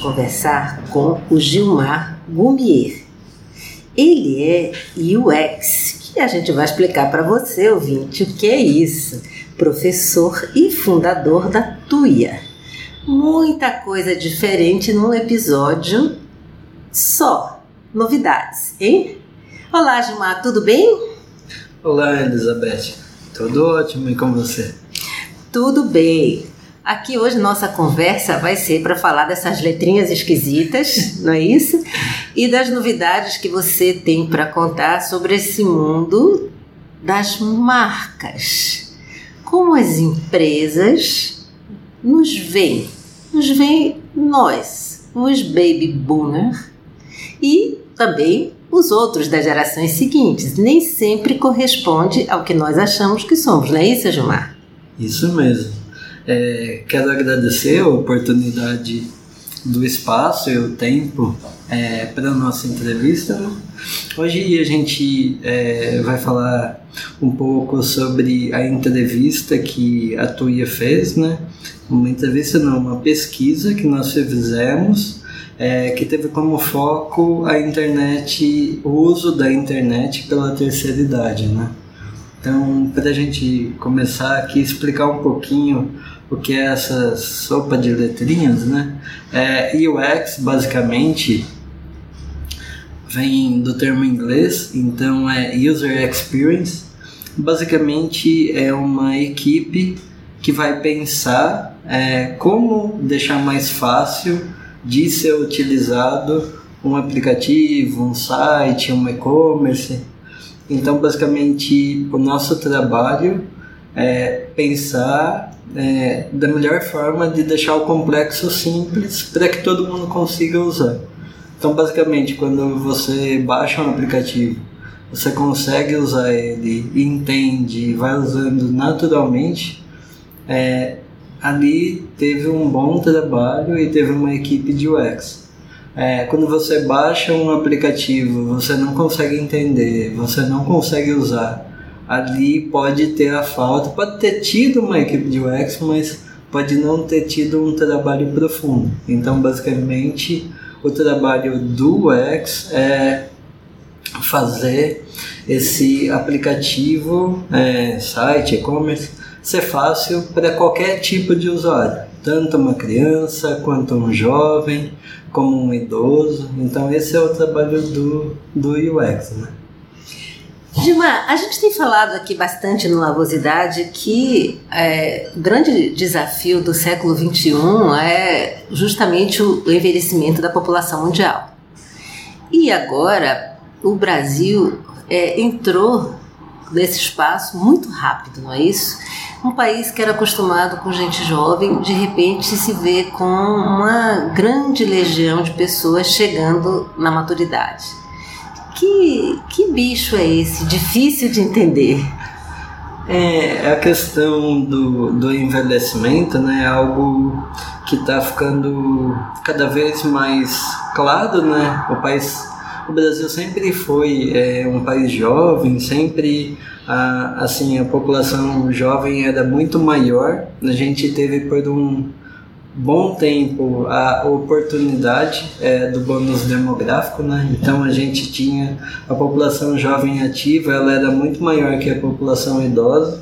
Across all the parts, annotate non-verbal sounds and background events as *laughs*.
Conversar com o Gilmar Gumier. Ele é UX, que a gente vai explicar para você, ouvinte, o que é isso. Professor e fundador da Tuia. Muita coisa diferente num episódio só. Novidades, hein? Olá, Gilmar, tudo bem? Olá, Elizabeth. Tudo ótimo e com você? Tudo bem. Aqui hoje nossa conversa vai ser para falar dessas letrinhas esquisitas, não é isso? E das novidades que você tem para contar sobre esse mundo das marcas. Como as empresas nos veem, nos veem nós, os baby boomer e também os outros das gerações seguintes. Nem sempre corresponde ao que nós achamos que somos, não é isso, Gilmar? Isso mesmo. É, quero agradecer a oportunidade do espaço e o tempo é, para a nossa entrevista. Hoje a gente é, vai falar um pouco sobre a entrevista que a Tuia fez, né? Uma entrevista não, uma pesquisa que nós fizemos é, que teve como foco a internet, o uso da internet pela terceira idade, né? Então, para a gente começar aqui, explicar um pouquinho o que é essa sopa de letrinhas, né? É, UX, basicamente, vem do termo inglês, então é User Experience. Basicamente, é uma equipe que vai pensar é, como deixar mais fácil de ser utilizado um aplicativo, um site, um e-commerce então, basicamente, o nosso trabalho é pensar é, da melhor forma de deixar o complexo simples para que todo mundo consiga usar. Então, basicamente, quando você baixa um aplicativo, você consegue usar ele, entende, vai usando naturalmente, é, ali teve um bom trabalho e teve uma equipe de UX. É, quando você baixa um aplicativo, você não consegue entender, você não consegue usar. Ali pode ter a falta, pode ter tido uma equipe de UX, mas pode não ter tido um trabalho profundo. Então, basicamente, o trabalho do UX é fazer esse aplicativo, é, site, e-commerce, ser fácil para qualquer tipo de usuário, tanto uma criança quanto um jovem, como um idoso. Então esse é o trabalho do, do UX, né? Gilmar, a gente tem falado aqui bastante no Lavosidade que é, o grande desafio do século XXI é justamente o envelhecimento da população mundial. E agora o Brasil é, entrou nesse espaço muito rápido, não é isso? Um país que era acostumado com gente jovem, de repente se vê com uma grande legião de pessoas chegando na maturidade. Que, que bicho é esse? Difícil de entender. É, a questão do, do envelhecimento né, é algo que está ficando cada vez mais claro, né? O país, o Brasil sempre foi é, um país jovem, sempre a, assim, a população jovem era muito maior. A gente teve por um, bom tempo a oportunidade é, do bônus demográfico, né? Então a gente tinha a população jovem ativa, ela era muito maior que a população idosa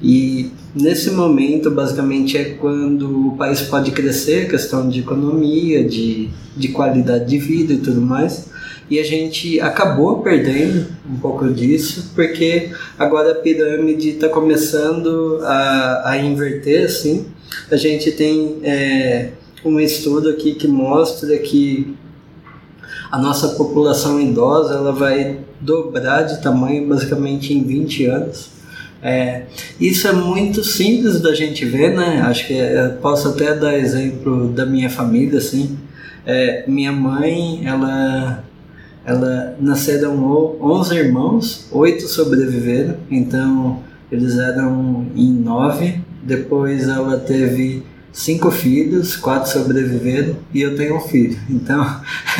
e nesse momento basicamente é quando o país pode crescer, questão de economia, de, de qualidade de vida e tudo mais. E a gente acabou perdendo um pouco disso, porque agora a pirâmide está começando a, a inverter, assim, a gente tem é, um estudo aqui que mostra que a nossa população idosa ela vai dobrar de tamanho basicamente em 20 anos. É, isso é muito simples da gente ver, né? Acho que é, posso até dar exemplo da minha família, assim. É, minha mãe, ela, ela nasceram 11 irmãos, oito sobreviveram, então eles eram em nove depois ela teve cinco filhos, quatro sobreviveram e eu tenho um filho. Então,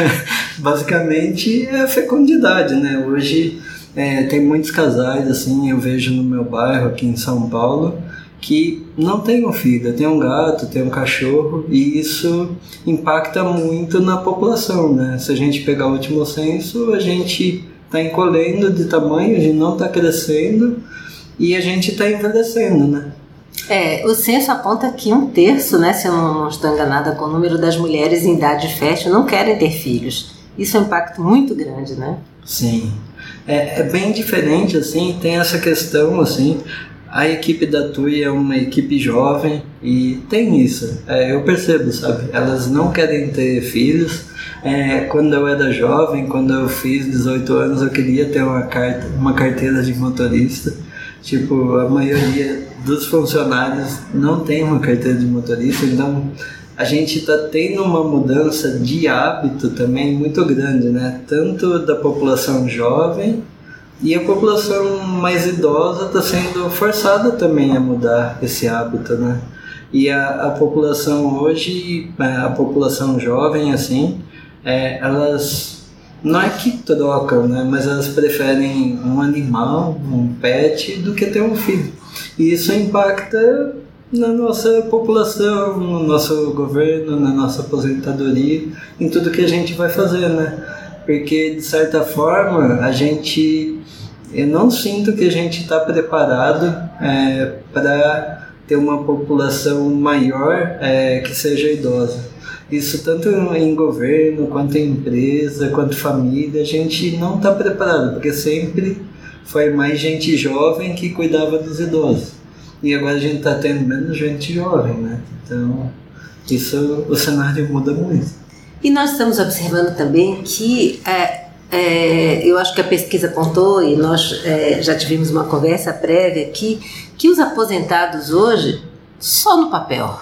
*laughs* basicamente é fecundidade, né? Hoje é, tem muitos casais, assim, eu vejo no meu bairro aqui em São Paulo, que não tem um filho, tem um gato, tem um cachorro e isso impacta muito na população, né? Se a gente pegar o último censo, a gente está encolhendo de tamanho, a gente não está crescendo e a gente está envelhecendo, né? É, o censo aponta que um terço, né, se eu não estou enganada com o número das mulheres em idade fértil, não querem ter filhos. Isso é um impacto muito grande, né? Sim. É, é bem diferente, assim, tem essa questão, assim, a equipe da TUI é uma equipe jovem e tem isso. É, eu percebo, sabe? Elas não querem ter filhos. É, quando eu era jovem, quando eu fiz 18 anos, eu queria ter uma, carta, uma carteira de motorista. Tipo, a maioria dos funcionários não tem uma carteira de motorista, então a gente está tendo uma mudança de hábito também muito grande, né? Tanto da população jovem e a população mais idosa está sendo forçada também a mudar esse hábito, né? E a, a população hoje, é, a população jovem, assim, é, elas não é que trocam, né? Mas elas preferem um animal, um pet, do que ter um filho. E isso impacta na nossa população, no nosso governo, na nossa aposentadoria, em tudo que a gente vai fazer, né? Porque de certa forma a gente, eu não sinto que a gente está preparado é, para ter uma população maior é, que seja idosa. Isso tanto em governo, quanto em empresa, quanto família, a gente não está preparado, porque sempre foi mais gente jovem que cuidava dos idosos. E agora a gente está tendo menos gente jovem, né? Então, isso, o cenário muda muito. E nós estamos observando também que é, é, eu acho que a pesquisa apontou, e nós é, já tivemos uma conversa prévia aqui, que os aposentados hoje, só no papel,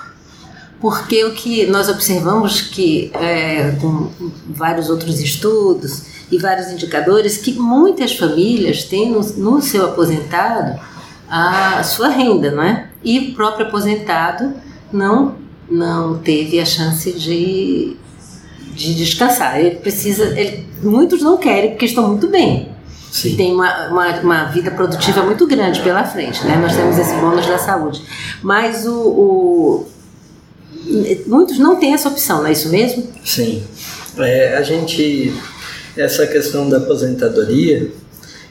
porque o que nós observamos que é, com vários outros estudos e vários indicadores que muitas famílias têm no, no seu aposentado a sua renda, não é? E o próprio aposentado não não teve a chance de, de descansar. Ele precisa, ele, muitos não querem porque estão muito bem. Sim. Tem uma, uma, uma, vida produtiva muito grande pela frente, né? Nós temos esse bônus da saúde. Mas o, o muitos não têm essa opção, não é isso mesmo? Sim. É, a gente, essa questão da aposentadoria,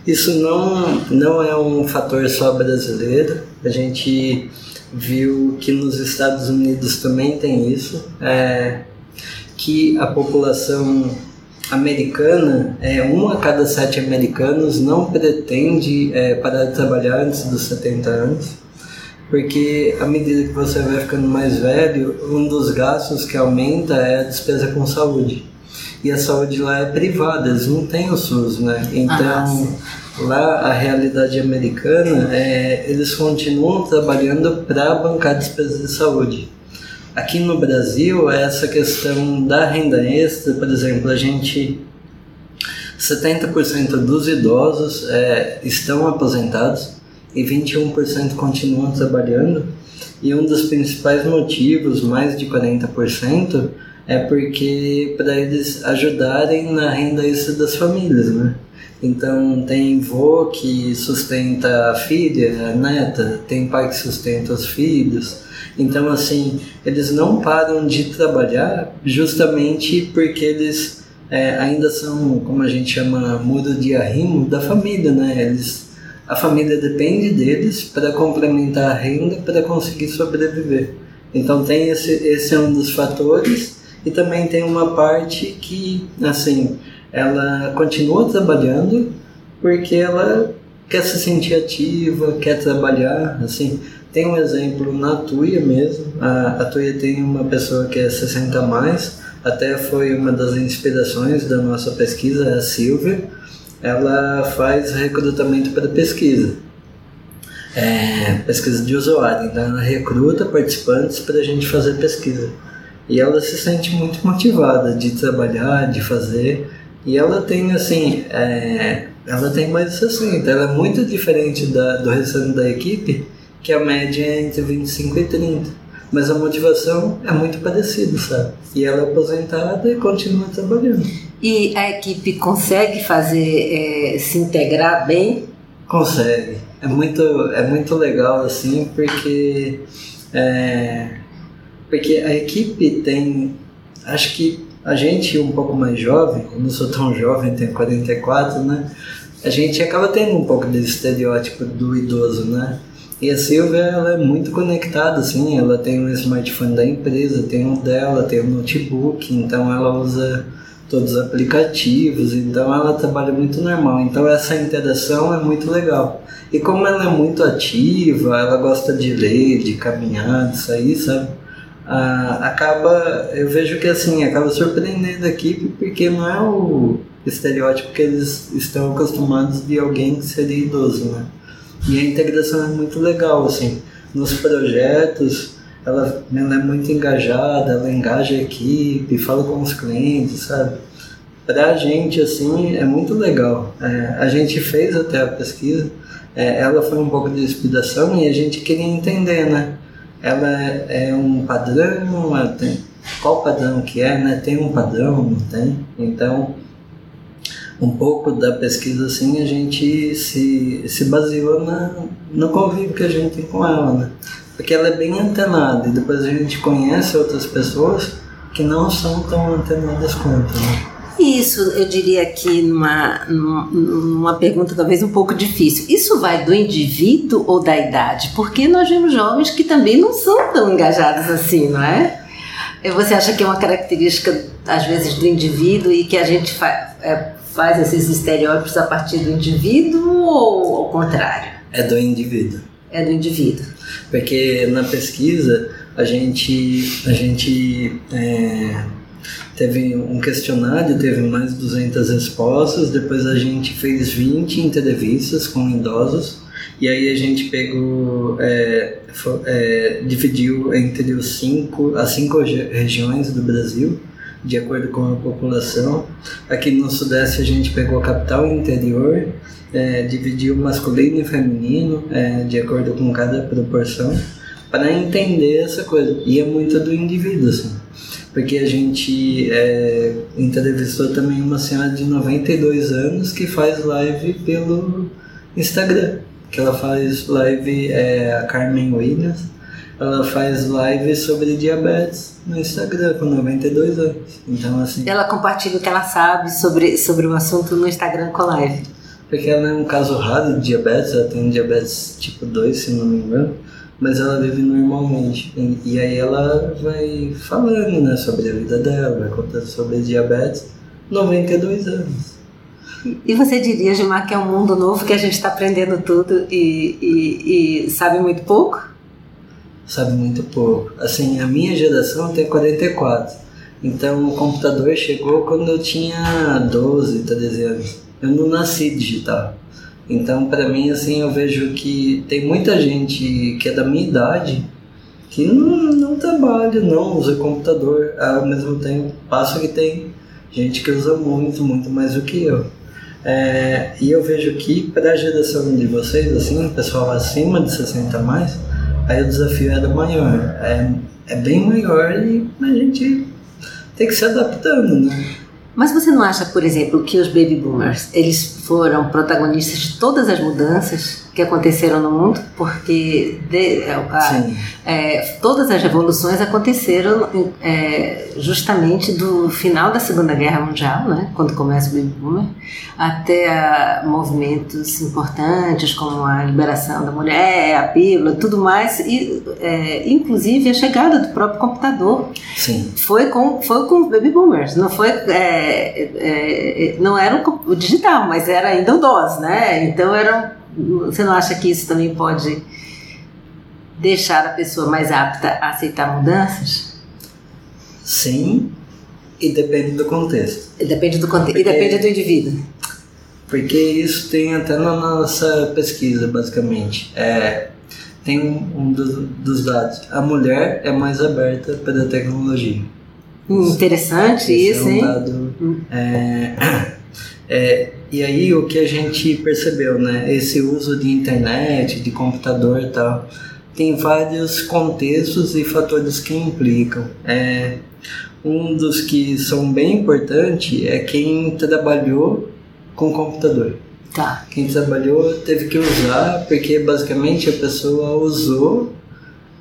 isso não, não é um fator só brasileiro. A gente viu que nos Estados Unidos também tem isso, é, que a população americana, é, um a cada sete americanos não pretende é, parar de trabalhar antes dos 70 anos porque à medida que você vai ficando mais velho, um dos gastos que aumenta é a despesa com saúde. E a saúde lá é privada, eles não têm o SUS, né? Então, ah, lá a realidade americana é eles continuam trabalhando para bancar despesas de saúde. Aqui no Brasil, essa questão da renda extra, por exemplo, a gente 70% dos idosos é, estão aposentados e 21% continuam trabalhando. E um dos principais motivos, mais de 40%, é porque para eles ajudarem na renda extra das famílias, né? Então tem vô que sustenta a filha, a neta, tem pai que sustenta os filhos. Então assim, eles não param de trabalhar justamente porque eles é, ainda são, como a gente chama, muro de arrimo da família, né? Eles, a família depende deles para complementar a renda para conseguir sobreviver. Então tem esse, esse é um dos fatores e também tem uma parte que, assim, ela continua trabalhando porque ela quer se sentir ativa, quer trabalhar, assim. Tem um exemplo na Tuia mesmo. A, a Tuia tem uma pessoa que é 60 a mais, até foi uma das inspirações da nossa pesquisa, a Silvia. Ela faz recrutamento para pesquisa. É, pesquisa de usuário, então ela recruta participantes para a gente fazer pesquisa. E ela se sente muito motivada de trabalhar, de fazer. E ela tem, assim, é, ela tem mais de 60. Ela é muito diferente da, do restante da equipe, que a média é entre 25 e 30. Mas a motivação é muito parecida, sabe? E ela é aposentada e continua trabalhando. E a equipe consegue fazer, é, se integrar bem? Consegue. É muito, é muito legal, assim, porque... É, porque a equipe tem... Acho que a gente um pouco mais jovem, eu não sou tão jovem, tenho 44, né? A gente acaba tendo um pouco desse estereótipo do idoso, né? E a Silvia, ela é muito conectada, assim, ela tem um smartphone da empresa, tem um dela, tem um notebook, então ela usa todos os aplicativos, então ela trabalha muito normal. Então essa interação é muito legal. E como ela é muito ativa, ela gosta de ler, de caminhar, de sair, sabe? Ah, acaba, eu vejo que assim, acaba surpreendendo a equipe porque não é o estereótipo que eles estão acostumados de alguém que seria idoso, né? E a integração é muito legal, assim, nos projetos, ela, ela é muito engajada, ela engaja a equipe, fala com os clientes, sabe? Pra gente, assim, é muito legal. É, a gente fez até a pesquisa, é, ela foi um pouco de inspiração e a gente queria entender, né? Ela é um padrão, tem, qual padrão que é, né? Tem um padrão, não tem? Então, um pouco da pesquisa assim, a gente se, se baseou na, no convívio que a gente tem com ela, né? Porque ela é bem antenada e depois a gente conhece outras pessoas que não são tão antenadas quanto, né? Isso, eu diria aqui numa, numa pergunta talvez um pouco difícil. Isso vai do indivíduo ou da idade? Porque nós vemos jovens que também não são tão engajados assim, não é? Você acha que é uma característica, às vezes, do indivíduo e que a gente fa é, faz esses estereótipos a partir do indivíduo ou ao contrário? É do indivíduo. É do indivíduo. Porque na pesquisa a gente, a gente é Teve um questionário, teve mais de 200 respostas, depois a gente fez 20 entrevistas com idosos, e aí a gente pegou, é, é, dividiu entre os cinco, as cinco regiões do Brasil, de acordo com a população. Aqui no Sudeste a gente pegou a capital e interior, é, dividiu masculino e feminino, é, de acordo com cada proporção, para entender essa coisa. E é muito do indivíduo, assim porque a gente é, entrevistou também uma senhora de 92 anos que faz live pelo Instagram, que ela faz live, é, a Carmen Williams, ela faz live sobre diabetes no Instagram com 92 anos. Então, assim. Ela compartilha o que ela sabe sobre, sobre o assunto no Instagram com live. Porque ela é um caso raro de diabetes, ela tem diabetes tipo 2, se não me engano mas ela vive normalmente. E, aí ela vai falando né, sobre a vida dela, vai contando sobre diabetes, 92 anos. E você diria, Gilmar, que é um mundo novo que a gente está aprendendo tudo e, e, e, sabe muito pouco? Sabe muito pouco. Assim, a minha geração tem 44. Então o computador chegou quando eu tinha 12, 13 anos. Eu não nasci digital. Então, para mim, assim, eu vejo que tem muita gente que é da minha idade que não, não trabalha, não usa computador, ao mesmo tempo passo que tem gente que usa muito, muito mais do que eu. É, e eu vejo que para a geração de vocês, assim, pessoal acima de 60 a mais, aí o desafio era maior, é, é bem maior e a gente tem que se adaptando, né? Mas você não acha, por exemplo, que os baby boomers, eles foram protagonistas de todas as mudanças que aconteceram no mundo? Porque de, a, é, todas as revoluções aconteceram é, justamente do final da Segunda Guerra Mundial, né, quando começa o baby boomer, até movimentos importantes como a liberação da mulher, a pílula, tudo mais, e é, inclusive a chegada do próprio computador. Sim. Foi com foi com os baby boomers, não foi é, é, é, não era o digital, mas era ainda o DOS, né? Então era, você não acha que isso também pode deixar a pessoa mais apta a aceitar mudanças? Sim, e depende do contexto. E depende do contexto, porque, e depende do indivíduo. Porque isso tem até na nossa pesquisa, basicamente. É, tem um, um dos, dos dados. A mulher é mais aberta para a tecnologia. Interessante Esse isso, é um hein? Dado, é, *clears throat* é, e aí o que a gente percebeu, né? Esse uso de internet, de computador e tal, tem vários contextos e fatores que implicam. É, um dos que são bem importantes é quem trabalhou com computador. Tá. Quem trabalhou teve que usar, porque basicamente a pessoa usou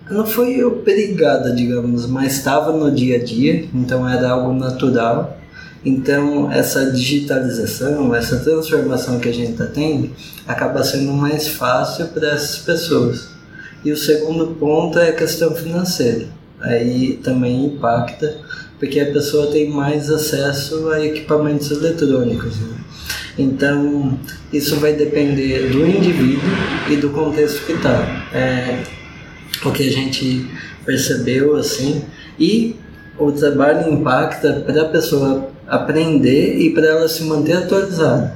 não foi obrigada, digamos, mas estava no dia a dia, então era algo natural. Então, essa digitalização, essa transformação que a gente está tendo, acaba sendo mais fácil para essas pessoas. E o segundo ponto é a questão financeira. Aí também impacta, porque a pessoa tem mais acesso a equipamentos eletrônicos. Né? Então, isso vai depender do indivíduo e do contexto que está. É, o que a gente percebeu assim e o trabalho impacta para a pessoa aprender e para ela se manter atualizada.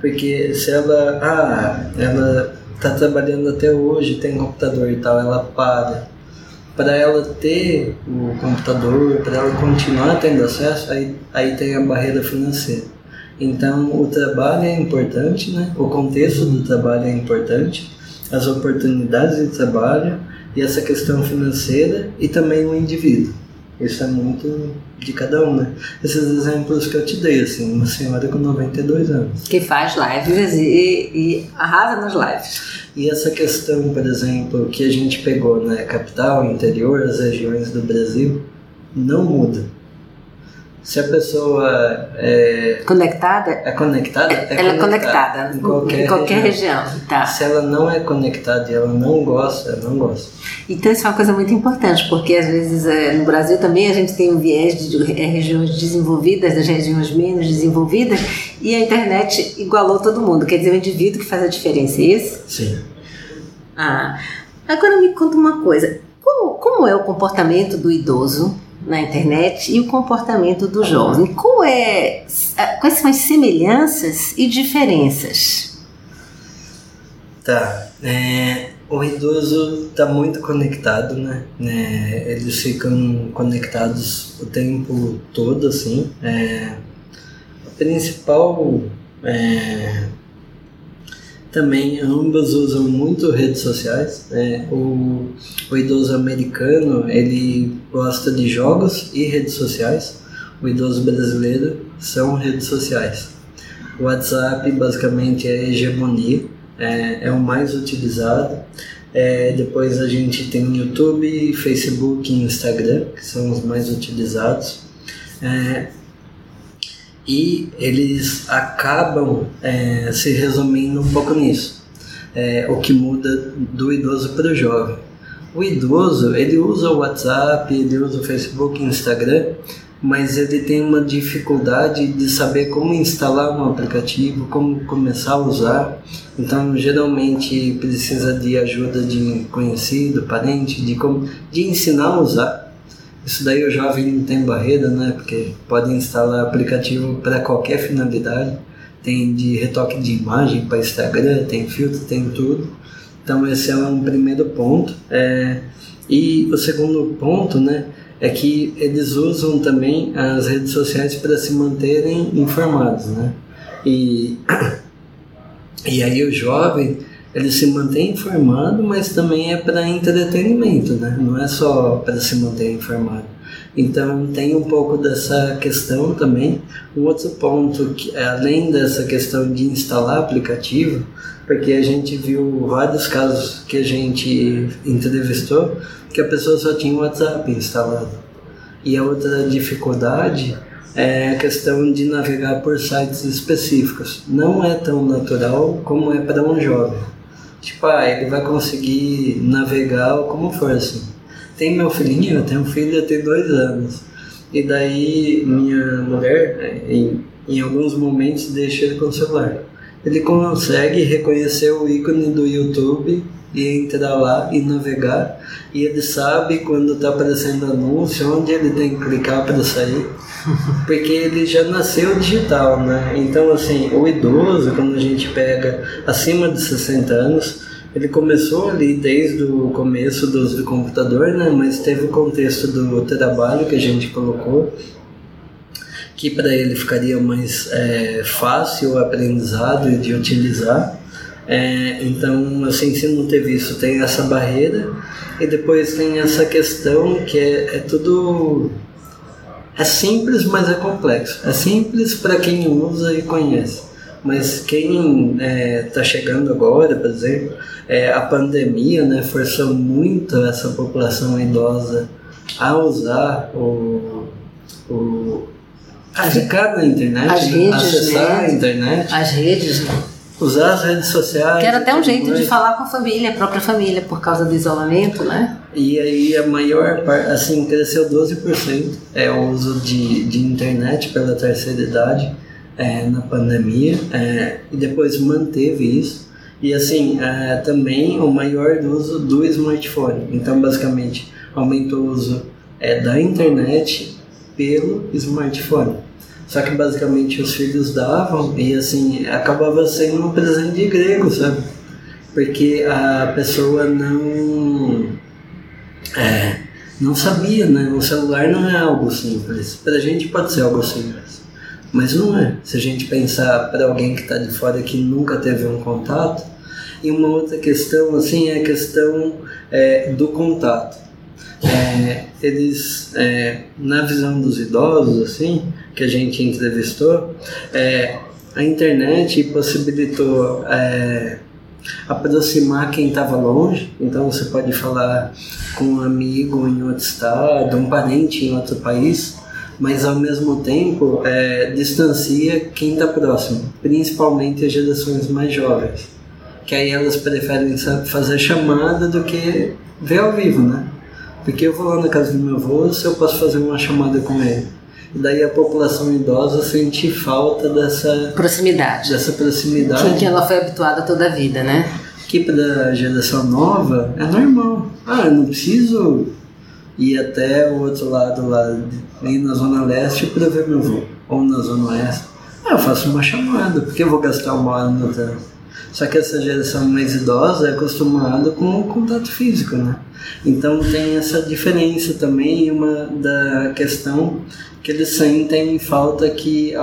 Porque se ela ah ela está trabalhando até hoje tem computador e tal ela para. Para ela ter o computador para ela continuar tendo acesso aí aí tem a barreira financeira. Então o trabalho é importante né? O contexto do trabalho é importante as oportunidades de trabalho e essa questão financeira e também o indivíduo. Isso é muito de cada um, né? Esses exemplos que eu te dei, assim, uma senhora com 92 anos. Que faz lives e, e arrasa nas lives. E essa questão, por exemplo, que a gente pegou na né, capital, interior, as regiões do Brasil, não muda. Se a pessoa é conectada, é conectada, é ela conectada, é conectada em qualquer, em qualquer região. região. Tá. Se ela não é conectada e ela não gosta, ela não gosta. Então isso é uma coisa muito importante, porque às vezes é, no Brasil também a gente tem um viés de é, regiões desenvolvidas, das regiões menos desenvolvidas, e a internet igualou todo mundo. Quer dizer, o indivíduo que faz a diferença, é isso? Sim. Ah, agora me conta uma coisa. Como, como é o comportamento do idoso na internet e o comportamento do jovem. Qual é, quais são as semelhanças e diferenças? Tá. É, o idoso está muito conectado, né? É, eles ficam conectados o tempo todo, assim. É, a principal é, também ambos usam muito redes sociais. Né? O, o idoso americano ele gosta de jogos e redes sociais. O idoso brasileiro são redes sociais. O WhatsApp basicamente é hegemonia, é, é o mais utilizado. É, depois a gente tem YouTube, Facebook e Instagram, que são os mais utilizados. É, e eles acabam é, se resumindo um pouco nisso, é, o que muda do idoso para o jovem. O idoso ele usa o WhatsApp, ele usa o Facebook, Instagram, mas ele tem uma dificuldade de saber como instalar um aplicativo, como começar a usar. Então, geralmente precisa de ajuda de conhecido, parente, de como de ensinar a usar. Isso daí o jovem não tem barreira, né? Porque pode instalar aplicativo para qualquer finalidade. Tem de retoque de imagem para Instagram, tem filtro, tem tudo. Então esse é um primeiro ponto. É, e o segundo ponto, né? É que eles usam também as redes sociais para se manterem informados, né? E, *coughs* e aí o jovem ele se mantém informado, mas também é para entretenimento, né? Não é só para se manter informado. Então tem um pouco dessa questão também. Um outro ponto que além dessa questão de instalar aplicativo, porque a gente viu vários casos que a gente entrevistou que a pessoa só tinha o WhatsApp instalado. E a outra dificuldade é a questão de navegar por sites específicos. Não é tão natural como é para um jovem. Tipo, ah, ele vai conseguir navegar como for assim. Tem meu filhinho, eu tenho um filho, tem dois anos. E daí minha mulher, em, em alguns momentos, deixa ele com o celular. Ele consegue reconhecer o ícone do YouTube e entrar lá e navegar. E ele sabe quando está aparecendo anúncio, onde ele tem que clicar para sair, *laughs* porque ele já nasceu digital, né? Então, assim, o idoso, quando a gente pega acima de 60 anos, ele começou ali desde o começo do uso do computador, né? Mas teve o contexto do trabalho que a gente colocou, que para ele ficaria mais é, fácil o aprendizado de utilizar. É, então, assim, se não teve isso, tem essa barreira e depois tem essa questão que é, é tudo é simples, mas é complexo. É simples para quem usa e conhece, mas quem está é, tá chegando agora, por exemplo, é, a pandemia né, forçou muito essa população idosa a usar o, o a ficar na internet, né? redes, acessar né? a internet, As redes, né? Usar as redes sociais. Que era até um jeito de falar com a família, a própria família, por causa do isolamento, né? E aí a maior parte, assim, cresceu 12% é o uso de, de internet pela terceira idade é, na pandemia é, e depois manteve isso. E assim, é, também o maior uso do smartphone. Então, basicamente, aumentou o uso é, da internet pelo smartphone. Só que basicamente os filhos davam e assim, acabava sendo um presente de grego, sabe? Porque a pessoa não é, não sabia, né? O celular não é algo simples. Pra gente pode ser algo simples, mas não é. Se a gente pensar para alguém que está de fora que nunca teve um contato, e uma outra questão assim é a questão é, do contato. É, eles, é, na visão dos idosos, assim, que a gente entrevistou, é, a internet possibilitou é, aproximar quem estava longe. Então você pode falar com um amigo em outro estado, um parente em outro país, mas ao mesmo tempo é, distancia quem está próximo, principalmente as gerações mais jovens, que aí elas preferem fazer chamada do que ver ao vivo, né? Porque eu vou lá na casa do meu avô, se eu posso fazer uma chamada com ele. Daí a população idosa sente falta dessa, Proximidade. dessa proximidade Que, que ela foi habituada toda a vida, né? que para a geração nova é normal. Ah, eu não preciso ir até o outro lado lá, ir na Zona Leste para ver meu avô, ou na Zona Oeste. Ah, eu faço uma chamada, porque eu vou gastar uma hora no trânsito. Só que essa geração mais idosa é acostumada com o contato físico, né? Então tem essa diferença também, uma da questão que eles sentem falta que,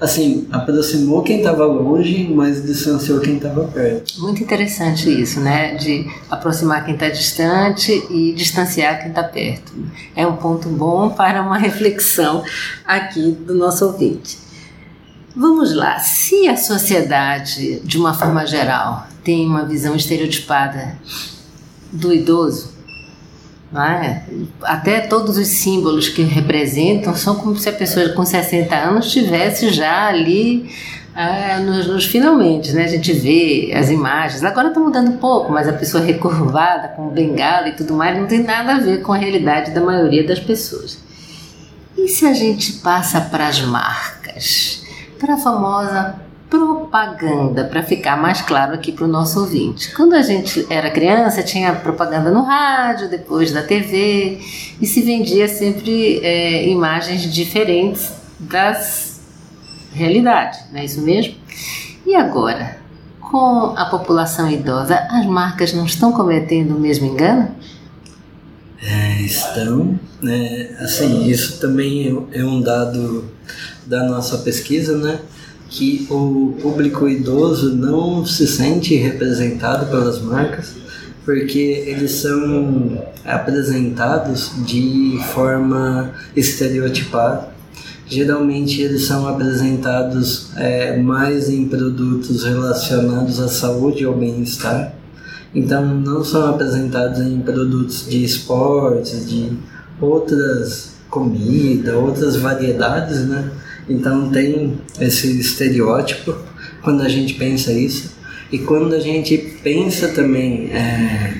assim, aproximou quem estava longe, mas distanciou quem estava perto. Muito interessante isso, né? De aproximar quem está distante e distanciar quem está perto. É um ponto bom para uma *laughs* reflexão aqui do nosso ouvinte. Vamos lá. Se a sociedade, de uma forma geral, tem uma visão estereotipada do idoso, é? até todos os símbolos que representam são como se a pessoa com 60 anos estivesse já ali ah, nos, nos finalmente, né? A gente vê as imagens. Agora está mudando um pouco, mas a pessoa recurvada, com bengala e tudo mais, não tem nada a ver com a realidade da maioria das pessoas. E se a gente passa para as marcas? Para a famosa propaganda, para ficar mais claro aqui para o nosso ouvinte. Quando a gente era criança, tinha propaganda no rádio, depois da TV, e se vendia sempre é, imagens diferentes das realidades, não é isso mesmo? E agora, com a população idosa, as marcas não estão cometendo o mesmo engano? É, estão, né? Assim, isso também é, é um dado da nossa pesquisa, né? que o público idoso não se sente representado pelas marcas porque eles são apresentados de forma estereotipada. Geralmente eles são apresentados é, mais em produtos relacionados à saúde ou bem-estar. Então não são apresentados em produtos de esportes, de outras comida, outras variedades, né? Então tem esse estereótipo quando a gente pensa isso. E quando a gente pensa também é,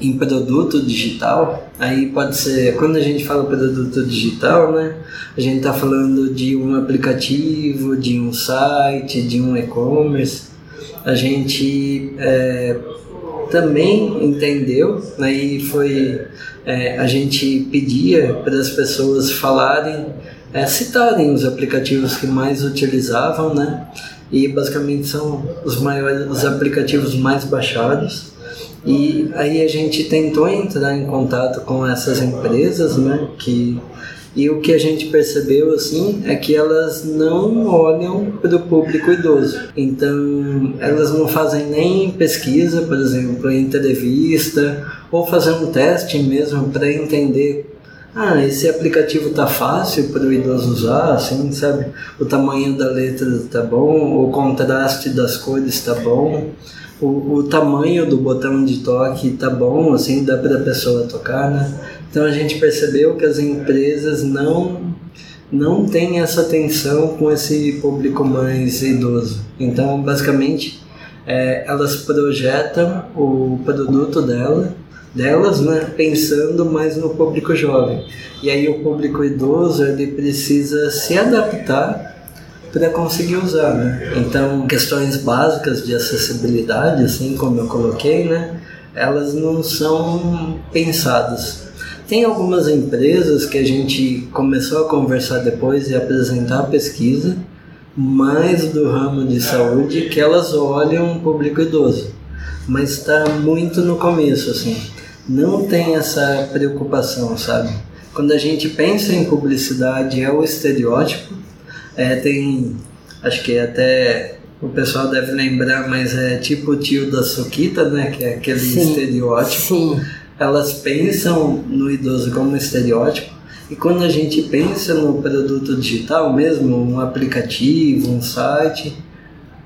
em produto digital, aí pode ser, quando a gente fala produto digital, né, a gente está falando de um aplicativo, de um site, de um e-commerce. A gente é, também entendeu, aí né, foi, é, a gente pedia para as pessoas falarem, é, citarem os aplicativos que mais utilizavam, né? e basicamente são os maiores, os aplicativos mais baixados. E aí a gente tentou entrar em contato com essas empresas, né, que e o que a gente percebeu assim é que elas não olham para o público idoso. Então, elas não fazem nem pesquisa, por exemplo, entrevista, ou fazer um teste mesmo para entender ah, esse aplicativo tá fácil para o idoso usar, assim, sabe? O tamanho da letra tá bom, o contraste das cores tá bom, o, o tamanho do botão de toque tá bom, assim, dá para a pessoa tocar, né? Então a gente percebeu que as empresas não não têm essa atenção com esse público mais idoso. Então, basicamente, é, elas projetam o produto dela delas, né, pensando mais no público jovem. E aí o público idoso ele precisa se adaptar para conseguir usar, né? Então questões básicas de acessibilidade, assim como eu coloquei, né, elas não são pensadas. Tem algumas empresas que a gente começou a conversar depois e apresentar a pesquisa, mais do ramo de saúde, que elas olham o público idoso, mas está muito no começo, assim não tem essa preocupação, sabe? Quando a gente pensa em publicidade, é o estereótipo. É, tem, acho que até o pessoal deve lembrar, mas é tipo o tio da Suquita, né? Que é aquele sim, estereótipo. Sim. Elas pensam no idoso como estereótipo. E quando a gente pensa no produto digital mesmo, um aplicativo, um site,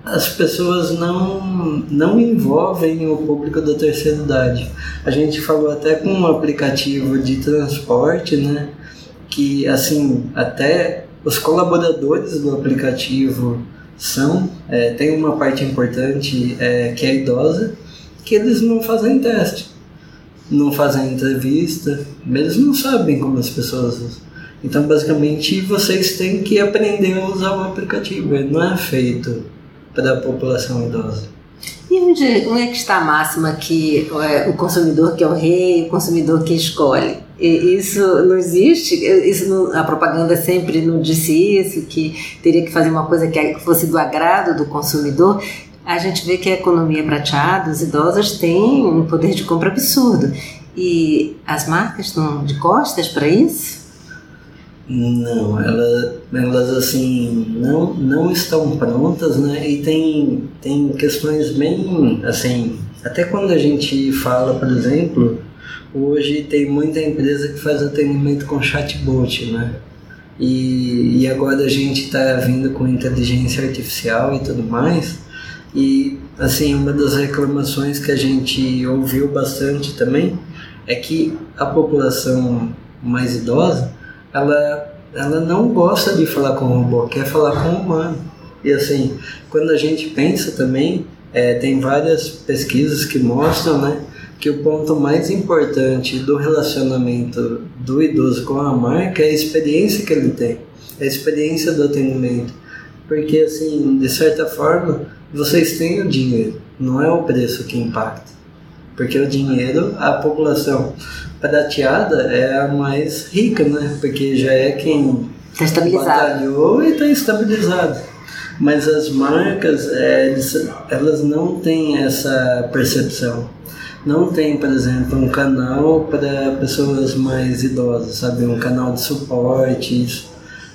as pessoas não, não envolvem o público da terceira idade. A gente falou até com um aplicativo de transporte, né? Que assim, até os colaboradores do aplicativo são, é, tem uma parte importante é, que é idosa, que eles não fazem teste, não fazem entrevista, eles não sabem como as pessoas usam. Então, basicamente, vocês têm que aprender a usar o aplicativo, ele não é feito para a população idosa. E onde, onde é que está a máxima que é, o consumidor que é o rei, o consumidor que escolhe? E isso não existe? Isso não, a propaganda sempre não disse isso, que teria que fazer uma coisa que fosse do agrado do consumidor. A gente vê que a economia prateada, os idosos têm um poder de compra absurdo. E as marcas estão de costas para isso? Não, ela, elas assim não, não estão prontas, né? E tem, tem questões bem assim, até quando a gente fala, por exemplo, hoje tem muita empresa que faz atendimento com chatbot, né? E, e agora a gente está vindo com inteligência artificial e tudo mais. E assim, uma das reclamações que a gente ouviu bastante também é que a população mais idosa ela, ela não gosta de falar com o robô, quer falar com o humano. E assim, quando a gente pensa também, é, tem várias pesquisas que mostram né, que o ponto mais importante do relacionamento do idoso com a marca é a experiência que ele tem, a experiência do atendimento. Porque, assim, de certa forma, vocês têm o dinheiro, não é o preço que impacta. Porque o dinheiro, a população prateada é a mais rica, né? Porque já é quem tá batalhou e está estabilizado. Mas as marcas, é, elas não têm essa percepção. Não tem, por exemplo, um canal para pessoas mais idosas, sabe? Um canal de suporte, isso.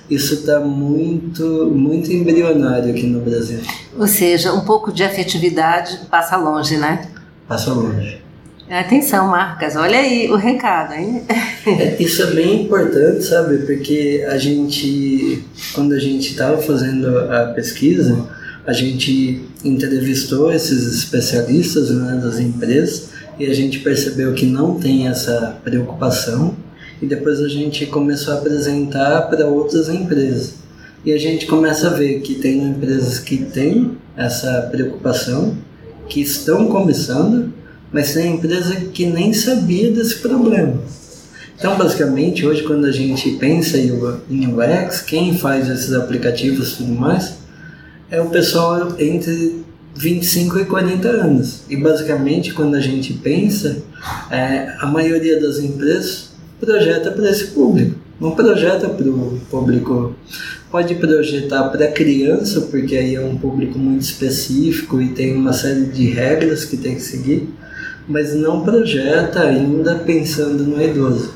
isso está muito, muito embrionário aqui no Brasil. Ou seja, um pouco de afetividade passa longe, né? Passa longe. Atenção, marcas, olha aí o recado, hein? É, isso é bem importante, sabe? Porque a gente, quando a gente estava fazendo a pesquisa, a gente entrevistou esses especialistas né, das empresas e a gente percebeu que não tem essa preocupação e depois a gente começou a apresentar para outras empresas. E a gente começa a ver que tem empresas que têm essa preocupação, que estão começando, mas tem empresa que nem sabia desse problema. Então, basicamente, hoje quando a gente pensa em UX, quem faz esses aplicativos e tudo mais, é o pessoal entre 25 e 40 anos. E basicamente, quando a gente pensa, é, a maioria das empresas projeta para esse público. Não projeta para o público. Pode projetar para criança, porque aí é um público muito específico e tem uma série de regras que tem que seguir, mas não projeta ainda pensando no idoso.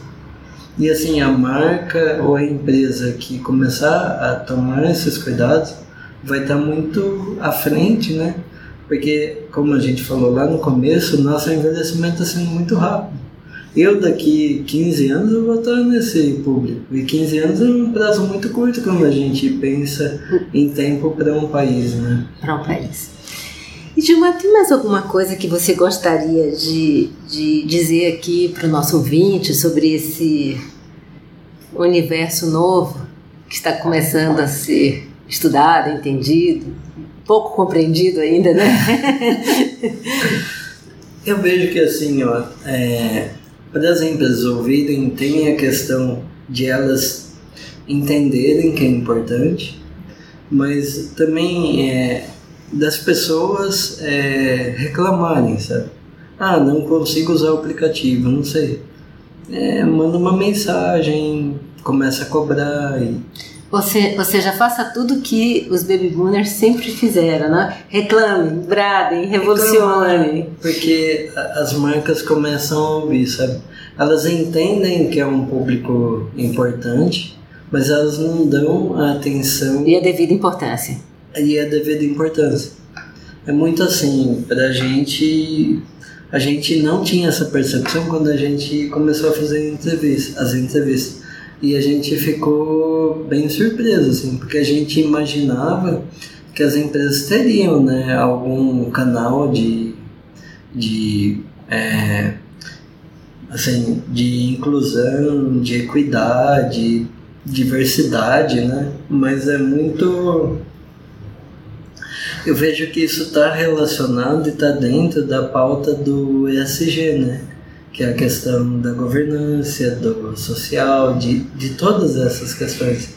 E assim, a marca ou a empresa que começar a tomar esses cuidados vai estar muito à frente, né? Porque, como a gente falou lá no começo, nosso envelhecimento está sendo muito rápido. Eu, daqui 15 anos, eu vou estar nesse público. E 15 anos é um prazo muito curto quando a gente pensa em tempo para um país, né? Para um país. E Dilma, tem mais alguma coisa que você gostaria de, de dizer aqui para o nosso ouvinte sobre esse universo novo que está começando a ser estudado, entendido? pouco compreendido ainda, né? Eu vejo que assim, ó, é, para as empresas ouvirem, tem a questão de elas entenderem que é importante, mas também é, das pessoas é, reclamarem, sabe? Ah, não consigo usar o aplicativo, não sei. É, manda uma mensagem, começa a cobrar e você, ou seja, faça tudo que os baby boomers sempre fizeram, né? Reclamem, bradem, revolucionem. Porque as marcas começam a ouvir, sabe? Elas entendem que é um público importante, mas elas não dão a atenção... E a devida importância. E a devida importância. É muito assim, pra gente... A gente não tinha essa percepção quando a gente começou a fazer entrevistas, as entrevistas e a gente ficou bem surpreso, assim, porque a gente imaginava que as empresas teriam né, algum canal de, de, é, assim, de inclusão, de equidade, diversidade, né? Mas é muito. Eu vejo que isso está relacionado e está dentro da pauta do ESG, né? Que é a questão da governança, do social, de, de todas essas questões.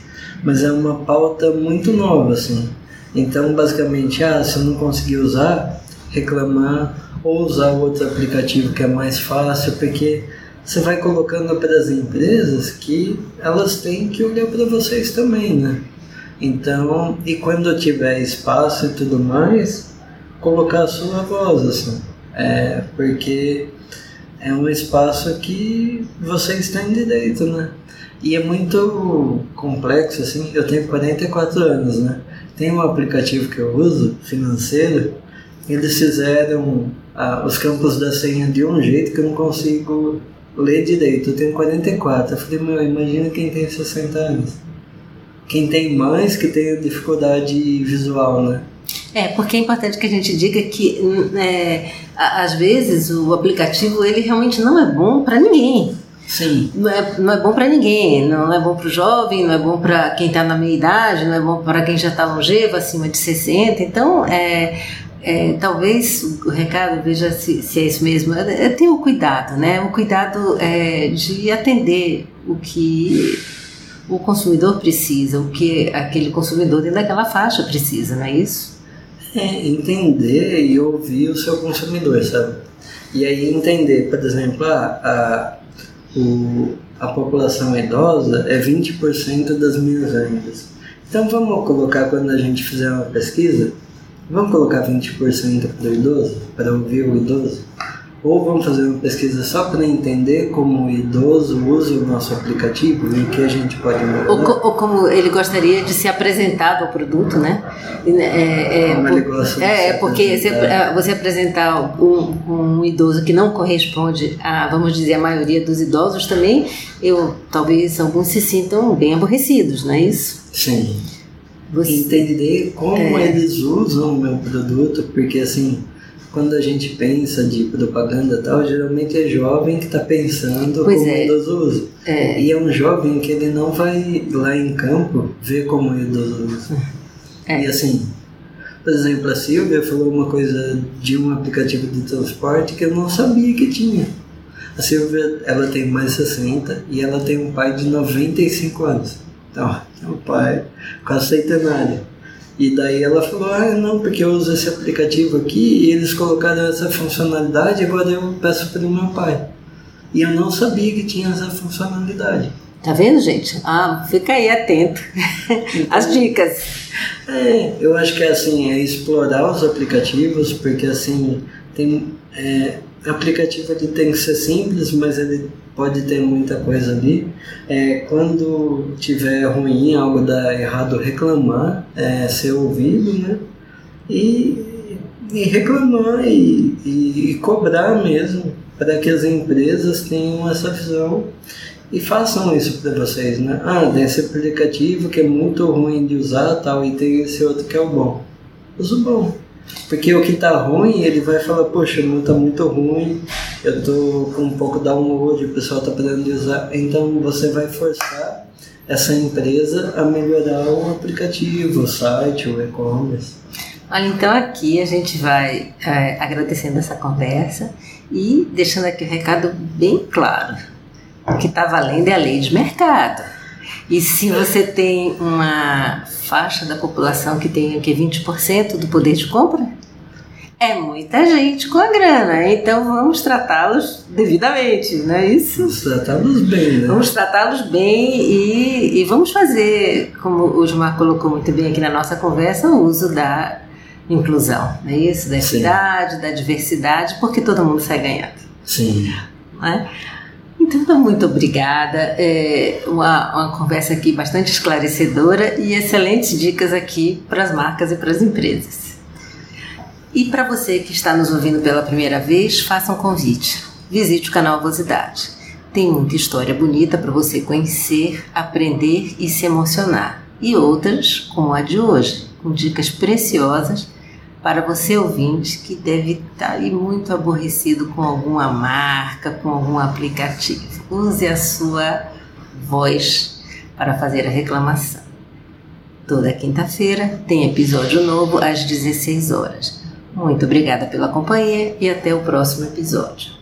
Mas é uma pauta muito nova, assim. Então, basicamente, ah, se eu não conseguir usar, reclamar ou usar outro aplicativo que é mais fácil, porque você vai colocando para as empresas que elas têm que olhar para vocês também, né? Então, e quando tiver espaço e tudo mais, colocar a sua voz, assim. É, porque é um espaço que vocês têm direito, né? E é muito complexo, assim. Eu tenho 44 anos, né? Tem um aplicativo que eu uso, financeiro, eles fizeram ah, os campos da senha de um jeito que eu não consigo ler direito. Eu tenho 44. Eu falei, meu, imagina quem tem 60 anos. Quem tem mais que tem dificuldade visual, né? É, porque é importante que a gente diga que hum, é, às vezes o aplicativo ele realmente não é bom para ninguém. Sim. Não é, não é bom para ninguém, não é bom para o jovem, não é bom para quem está na meia idade, não é bom para quem já está longevo, acima de 60. Então, é, é, talvez o recado, veja se, se é isso mesmo, é, é ter o cuidado, né? O cuidado é, de atender o que o consumidor precisa, o que aquele consumidor dentro daquela faixa precisa, não é isso? É entender e ouvir o seu consumidor, sabe? E aí entender, por exemplo, a, a, o, a população idosa é 20% das minhas vendas. Então vamos colocar, quando a gente fizer uma pesquisa, vamos colocar 20% para o idoso, para ouvir o idoso? Ou vamos fazer uma pesquisa só para entender como o idoso usa o nosso aplicativo e o que a gente pode mudar. Ou, ou, como ele gostaria de ser apresentado ao produto, né? É, é, como ele gosta é, é porque você, é, você apresentar um, um, idoso que não corresponde a, vamos dizer, a maioria dos idosos também, eu talvez alguns se sintam bem aborrecidos, não é isso? Sim. Você, Entender como é. eles usam o meu produto, porque assim quando a gente pensa de propaganda e tal, geralmente é jovem que está pensando pois como é. idoso usa. É. E é um jovem que ele não vai lá em campo ver como o idoso usa. É. E assim, por exemplo, a Silvia falou uma coisa de um aplicativo de transporte que eu não sabia que tinha. A Silvia, ela tem mais 60 e ela tem um pai de 95 anos. Então, é um pai quase centenário. E daí ela falou, ah, não, porque eu uso esse aplicativo aqui e eles colocaram essa funcionalidade, agora eu peço para o meu pai. E eu não sabia que tinha essa funcionalidade. Tá vendo, gente? Ah, fica aí atento. *laughs* As dicas. É, eu acho que é assim, é explorar os aplicativos, porque assim, tem. É, aplicativo ele tem que ser simples, mas ele pode ter muita coisa ali. É, quando tiver ruim, algo dar errado, reclamar, é, ser ouvido, né? E, e reclamar e, e, e cobrar mesmo, para que as empresas tenham essa visão e façam isso para vocês, né? Ah, tem esse aplicativo que é muito ruim de usar tal, e tem esse outro que é o bom. Usa o bom. Porque o que tá ruim, ele vai falar, poxa, o meu tá muito ruim, eu tô com um pouco download, o pessoal tá podendo usar. Então você vai forçar essa empresa a melhorar o aplicativo, o site, o e-commerce. Olha, então aqui a gente vai é, agradecendo essa conversa e deixando aqui o recado bem claro. O que está valendo é a lei de mercado. E se você tem uma faixa da população que tem o que 20% do poder de compra, é muita gente com a grana, então vamos tratá-los devidamente, não é isso? Vamos tratá-los bem, né? Vamos tratá-los bem e, e vamos fazer, como o Gilmar colocou muito bem aqui na nossa conversa, o uso da inclusão, não é isso? Da equidade, da diversidade, porque todo mundo sai ganhando. Sim. Não é? Então, *laughs* muito obrigada. É uma, uma conversa aqui bastante esclarecedora e excelentes dicas aqui para as marcas e para as empresas. E para você que está nos ouvindo pela primeira vez, faça um convite. Visite o canal Vosidade. Tem muita história bonita para você conhecer, aprender e se emocionar. E outras, como a de hoje, com dicas preciosas para você ouvinte que deve estar aí muito aborrecido com alguma marca, com algum aplicativo. Use a sua voz para fazer a reclamação. Toda quinta-feira tem episódio novo às 16 horas. Muito obrigada pela companhia e até o próximo episódio.